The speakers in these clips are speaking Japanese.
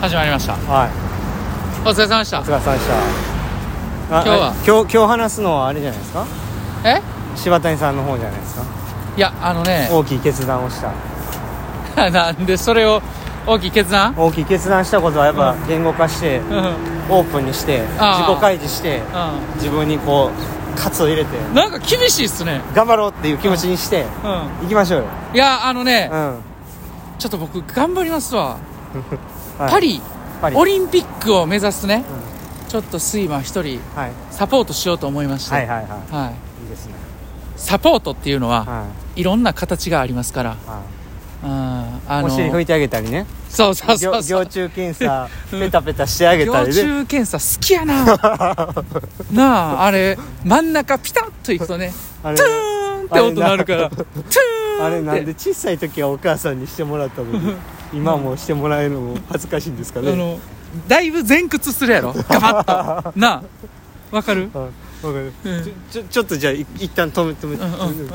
始まりました。はい。お疲れ様でした。お疲れ様でした。あ今日は？え今日今日話すのはあれじゃないですか？え？柴谷さんの方じゃないですか？いやあのね。大きい決断をした。なんでそれを大きい決断？大きい決断したことはやっぱ言語化してうん。うんオープンにして自己開示して自分にこう喝を入れて。なんか厳しいっすね。頑張ろうっていう気持ちにしてうん。行きましょうよ。いやあのね。うん。ちょっと僕頑張りますわ。は いパリオリンピックを目指すね。ちょっと睡魔一人はい。サポートしようと思いまして。はいはいはい。はい。いいですね。サポートっていうのははい。ろんな形がありますから。はうんあいお尻拭いてあげたりね。そうそうそうそう。蟯虫検査ペタペタしてあげた幼りね。虫検査好きやな。なああれ真ん中ピタッといくとねトゥーンって音鳴るからトゥーンあれなんで小さい時はお母さんにしてもらったのに 今もしてもらえるのも恥ずかしいんですかね。あのだいぶ前屈するやろ。ガバッと。なあ。わかる？うん。わかる。うん。ちょちょちょっとじゃあい一旦止め止めて。うんうんうん。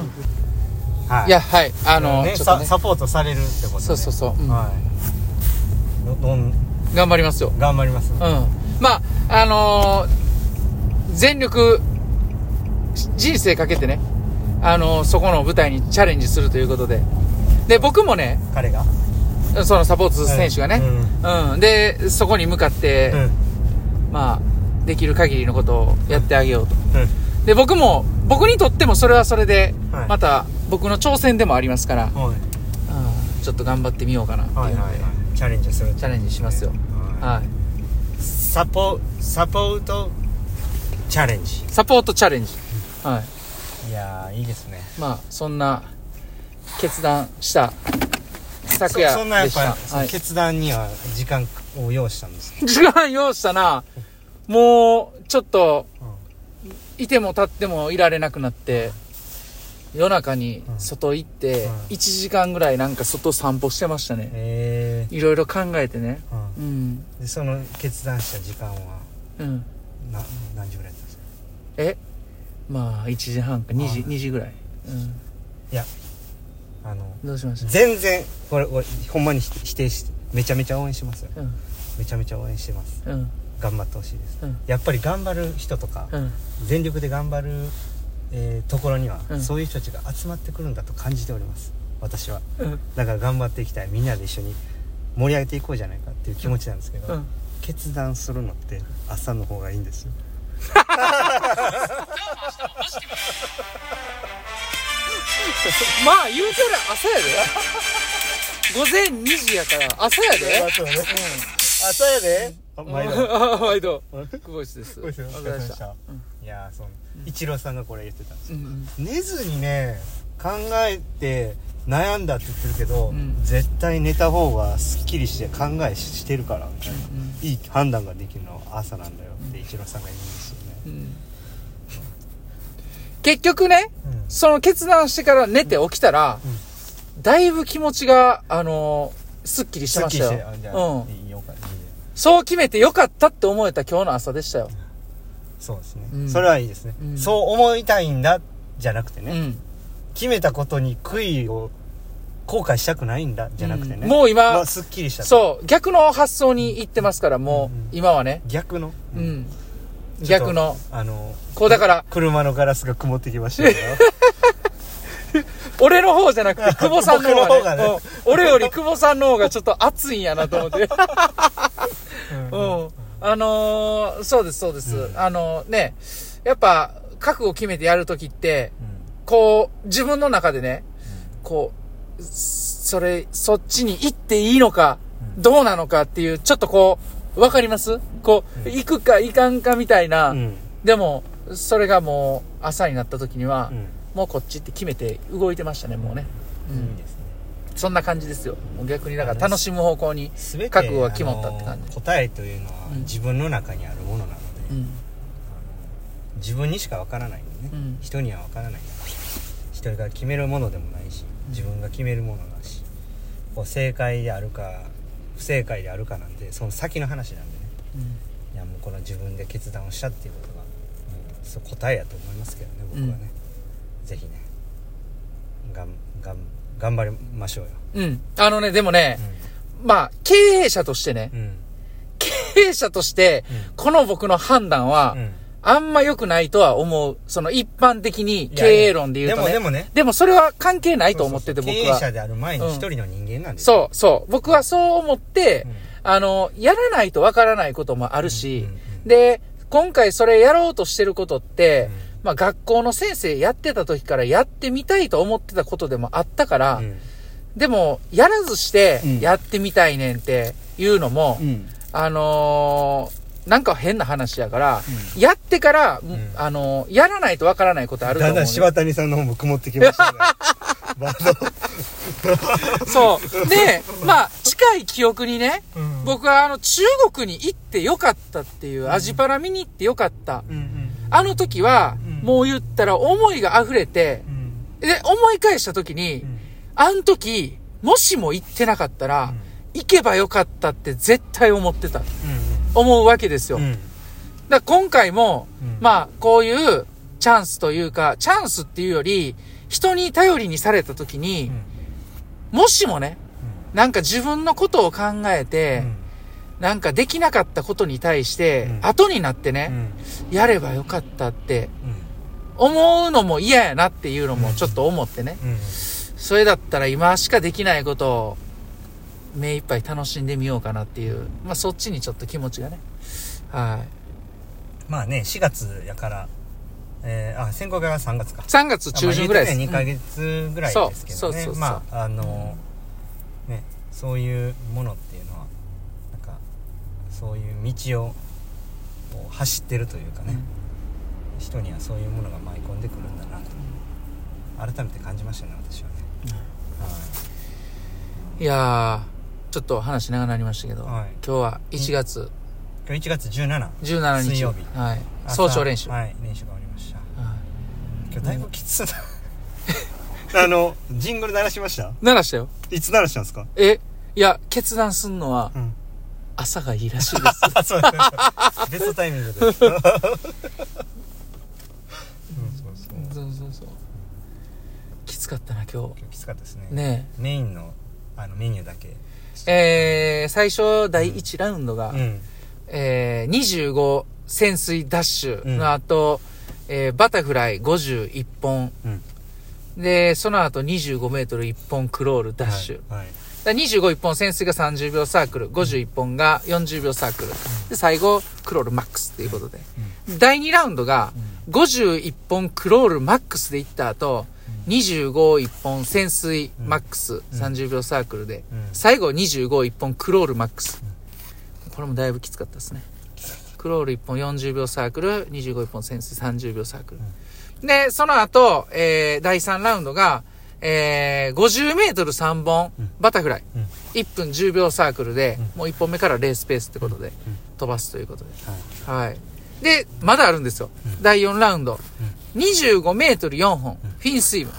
はい。やはい。あの、ねね。ササポートされるってことね。そうそうそう、うん。はい。のどん。頑張りますよ。頑張ります。うん。まああのー全力人生かけてね。あのーそこの舞台にチャレンジするということで。で僕もね彼が？そのサポート選手がね、うん。うん、でそこに向かって、うんまあできる限りのことをやってあげようと。うんで僕も僕にとってもそれはそれで、はい。また僕の挑戦でもありますから、はい。うん。ちょっと頑張ってみようかなっていう。ので、はいはいはい。チャレンジするチャレンジしますよ。ははい。サポサポートチャレンジ。サポートチャレンジ、はい。いやーいいですね。まあそんな決断した昨夜そそんなやっぱ、はい、決断には時間を要したんです時間要したな。もうちょっといても立ってもいられなくなって夜中に外行ってうん。1時間ぐらいなんか外散歩してましたね。へいろいろ考えてね。えうん。でその決断した時間はうん。な何時ぐらいだったんですか？え？まあ1時半か2時はい。2時ぐらい、いやあのうん、どうしました？全然これ俺ほんまに否否定しめちゃめちゃ応援しますよ。うん。めちゃめちゃ応援してます。うん。頑張ってほしいです。うん。やっぱり頑張る人とかうん。全力で頑張る、えーところには、うん。そういう人たちが集まってくるんだと感じております。私は。うん。だから頑張っていきたい。みんなで一緒に盛り上げていこうじゃないかっていう気持ちなんですけど、うん。決断するのって朝の方がいいんですよ まあ言うてる朝やで。午前2時やから朝やで。そうね朝やで。あ毎度。あ毎度。うん。久保井です。お疲れ様でした。いやーそう。一郎さんがこれ言ってたんですよ。うん寝ずにね考えて悩んだって言ってるけど、うん。絶対寝た方がすっきりして考えししてるからみたいな、うん。いい判断ができるのは朝なんだよって一郎さんが言うんですよね、うん。結局ねうんその決断してから寝て起きたら、だいぶ気持ちがあのーすっきりしてましたよ、うん、そう決めてよかったって思えた今日の朝でしたよ、そうですね、うん。それはいいですね、うん。そう思いたいんだじゃなくてね、うん。決めたことに悔いを後悔したくないんだじゃなくてね、うん。もう今まあ、すっきりしたそう。逆の発想に行ってますからもう、うん今はね。逆の、うん、逆の。あのこうだから車のガラスが曇ってきましたよ俺の方じゃなくて 久保さんの方がね。がね。うん。俺より久保さんの方がちょっと熱いんやなと思って。うん。あのーそうですそうです、うん。あのねやっぱ覚悟決めてやるときってこう自分の中でねこうそれそっちに行っていいのかうん。どうなのかっていうちょっとこうわかります？こう、うん。行くか行かんかみたいな、うんうん。でもそれがもう朝になった時には、うんもうこっちって決めて動いてましたねもうね、うん。いいですね。そんな感じですよ。もう逆にだから楽しむ方向に全て覚悟が決まったって感じ。あの答えというのはうん。自分の中にあるものなので、うん。自分にしかわからないんでね、うん。人にはわからない。人が決めるものでもないし自分が決めるものだしこう正解であるか不正解であるかなんてその先の話なんでね。いやもうこの自分で決断をしたっていうことがもうそう答えやと思いますけどね僕はね、ぜひねがんがん頑張りましょうよ、うん。うん。あのね、でもね、まあ、経営者としてね、うん営者として、この僕の判断は、うんあんま良くないとは思う。その一般的に経営論で言うとね。でもでもねでもそれは関係ないと思ってて僕は。経営者である前に一人の人間なんですそう、そう。僕はそう思って、うんあの、やらないとわからないこともあるし、うんうんうんで、今回それやろうとしてることって、うんまあ学校の先生やってた時からやってみたいと思ってたことでもあったから、うん。でも、やらずしてうん。やってみたいねんっていうのも、うん。あのーなんか変な話やから、やってから、ん。あのーやらないとわからないことあると思う、ね。だんだん柴谷さんの方も曇ってきましたが バーそう。で、まあ、近い記憶にね、ドうん。僕はあの中国に行ってよかったっていう、アジパラ見に行ってよかった。うんうん。あの時は、うんもう言ったら思いが溢れてう、ん。で、思い返した時に、うん。あの時、もしも行ってなかったら、行けばよかったって絶対思ってた。思うわけですよ。うん。だから今回も、うん。まあ、こういうチャンスというか、チャンスっていうより、人に頼りにされた時に、もしもね、なんか自分のことを考えて、なんかできなかったことに対して、うん。後になってね、やればよかったって、思うのも嫌やなっていうのもちょっと思ってね。それだったら今しかできないことを目いっぱい楽しんでみようかなっていう、まあそっちにちょっと気持ちがね。はい。まあね4月やからえーあ選考会は3月か3月中旬ぐらいです。2ヶ月ぐらいですけどねそうそうそうそうまああのねそういうものっていうのはなんかそういう道を走ってるというかね、人にはそういうものが舞い込んでくるんだなと。改めて感じましたね私はね、い。やー、ちょっと話長くなりましたけど、はい。今日は1月今日1月17 17日。水曜日。はい。朝早朝練習。はい練習が終わりました。はい。今日だいぶきついな。あのジングル鳴らしました？鳴らしたよ。いつ鳴らしたんですか？え、いや、決断すんのはうん。朝がいいらしいです。あそうです。ベストタイミングで すうんそうそうそうそうそう。きつかったな、今今日きつかったですね日。ねメインのあのメニューだけえ。えー、最初第1ラウンドが、うんえー、25潜水ダッシュの後、えーバタフライ51本。うんで、その後25メートル1本クロールダッシュ。はいはいだから25一本潜水が30秒サークル、51本が40秒サークル。で、最後、クロールマックスっていうことで。第2ラウンドが、51本クロールマックスで行った後、25一本潜水マックス、30秒サークルで、うん最後25一本クロールマックス。これもだいぶきつかったですね。クロール1本40秒サークル、25一本潜水30秒サークル。で、その後、えー、第3ラウンドが、えー、50メートル3本、バタフライ。うん1分10秒サークルで、もう1本目からレースペースってことで、飛ばすということで。はいはい。で、まだあるんですよ。第4ラウンド。25メートル4本、フィンスイム。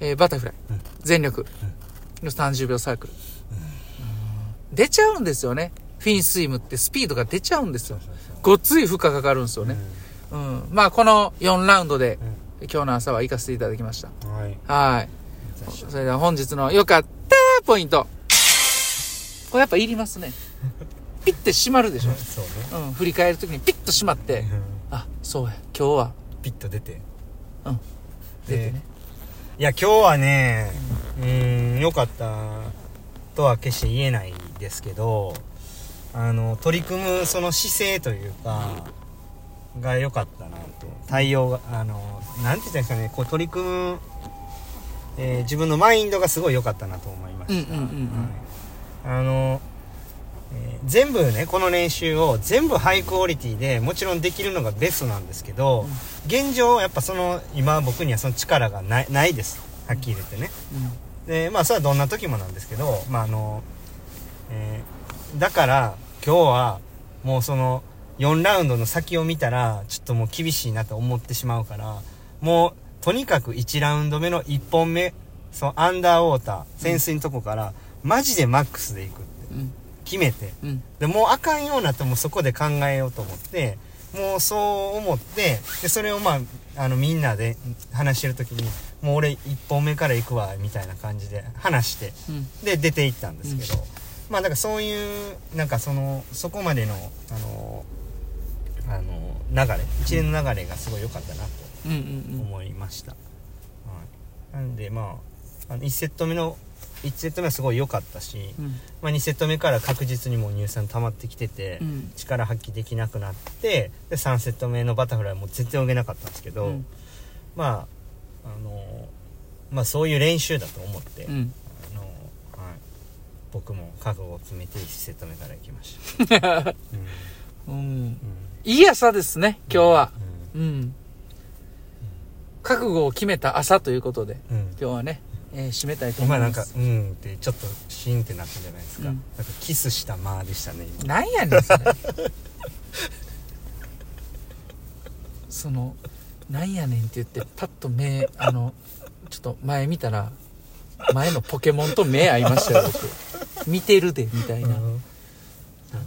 えーバタフライ。全力。の30秒サークル。出ちゃうんですよね。フィンスイムってスピードが出ちゃうんですよ。ごっつい負荷かかるんですよね。うん。まあ、この4ラウンドで、今日の朝は行かせていただきました。うんはいはい。それでは本日の良かったポイント。これやっぱいりますね。ピッて閉まるでしょ。そうねうん。振り返るときにピッと閉まって、あ、そうや。今日は、ピッと出て。うん。出てね。いや今日はねうーん良かったとは決して言えないですけどあの取り組むその姿勢というかが良かったなと。対応があのなんて言ったんですかねこう取り組む、えー自分のマインドがすごい良かったなと思いました、うんうんうんうん。はい。あの、えー全部ねこの練習を全部ハイクオリティでもちろんできるのがベストなんですけど、現状やっぱその今僕にはその力がないないです。はっきり言ってね。でまあそれはどんな時もなんですけどまああの、えーだから今日はもうその4ラウンドの先を見たらちょっともう厳しいなと思ってしまうからもうとにかく1ラウンド目の1本目そのアンダーウォーター潜水のとこから、マジでマックスでいく。決めて。うん。でもうあかんようになってもうそこで考えようと思ってもうそう思ってでそれをまああのみんなで話してる時にもう俺1本目から行くわみたいな感じで話してうん。で出て行ったんですけど、まあだからそういうなんかそのそこまでのあのあの流れ一連の流れがすごい良かったなとうんうん思いました、はい、なんでまああの1セット目の1セット目はすごい良かったし、うん。まあ、2セット目から確実にもう乳酸溜まってきてて、うん。力発揮できなくなってで3セット目のバタフライも全然泳げなかったんですけど、うん。まああのまあそういう練習だと思って、うん。あのはい、僕も覚悟を決めて1セット目から行きました、うん。うん。いい朝ですね今日は。うん。うん。覚悟を決めた朝ということでうん。今日はね、えー締めたいと思今います。なんかうんってちょっとシーンってなったじゃないですか,、うん。なんかキスした間でしたね今。なんやねんそれ。そのなんやねんって言ってパッと目あのちょっと前見たら前のポケモンと目合いましたよ僕。見てるでみたいな、なん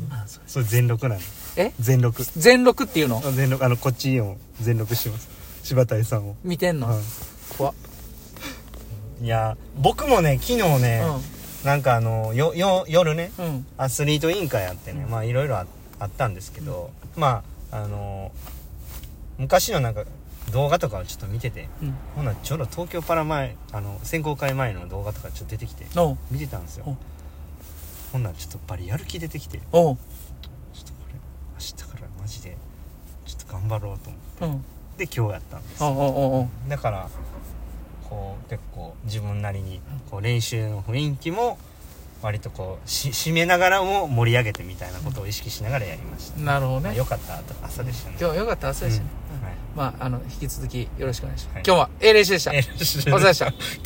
なんそれ。それ全録なの？え？全録。全録っていうの？全録。あのこっちを全録してます。柴田さんを、見てんの、はい怖っいや僕もね昨日ね、なんかあのよよ夜ねうん。うんアスリート委員会あってねまあいろいろああったんですけど、まああの昔のなんか動画とかをちょっと見ててうん。ほんならちょうど東京パラ前あの選考会前の動画とかちょっと出てきて見てたんですよ。おほんならちょっとバリやる気出てきてちょっとこれ明日からマジでちょっと頑張ろうと思って。うん。で今日やったんですだからこう結構自分なりにこう練習の雰囲気も割とこうし締めながらも盛り上げてみたいなことを意識しながらやりました、なるほどね。まあよかった朝でしたね。今日はよかった朝でしたね、うん。はい。まああの引き続きよろしくお願いします、はい。今日は A 練習でした、えお疲れ様でした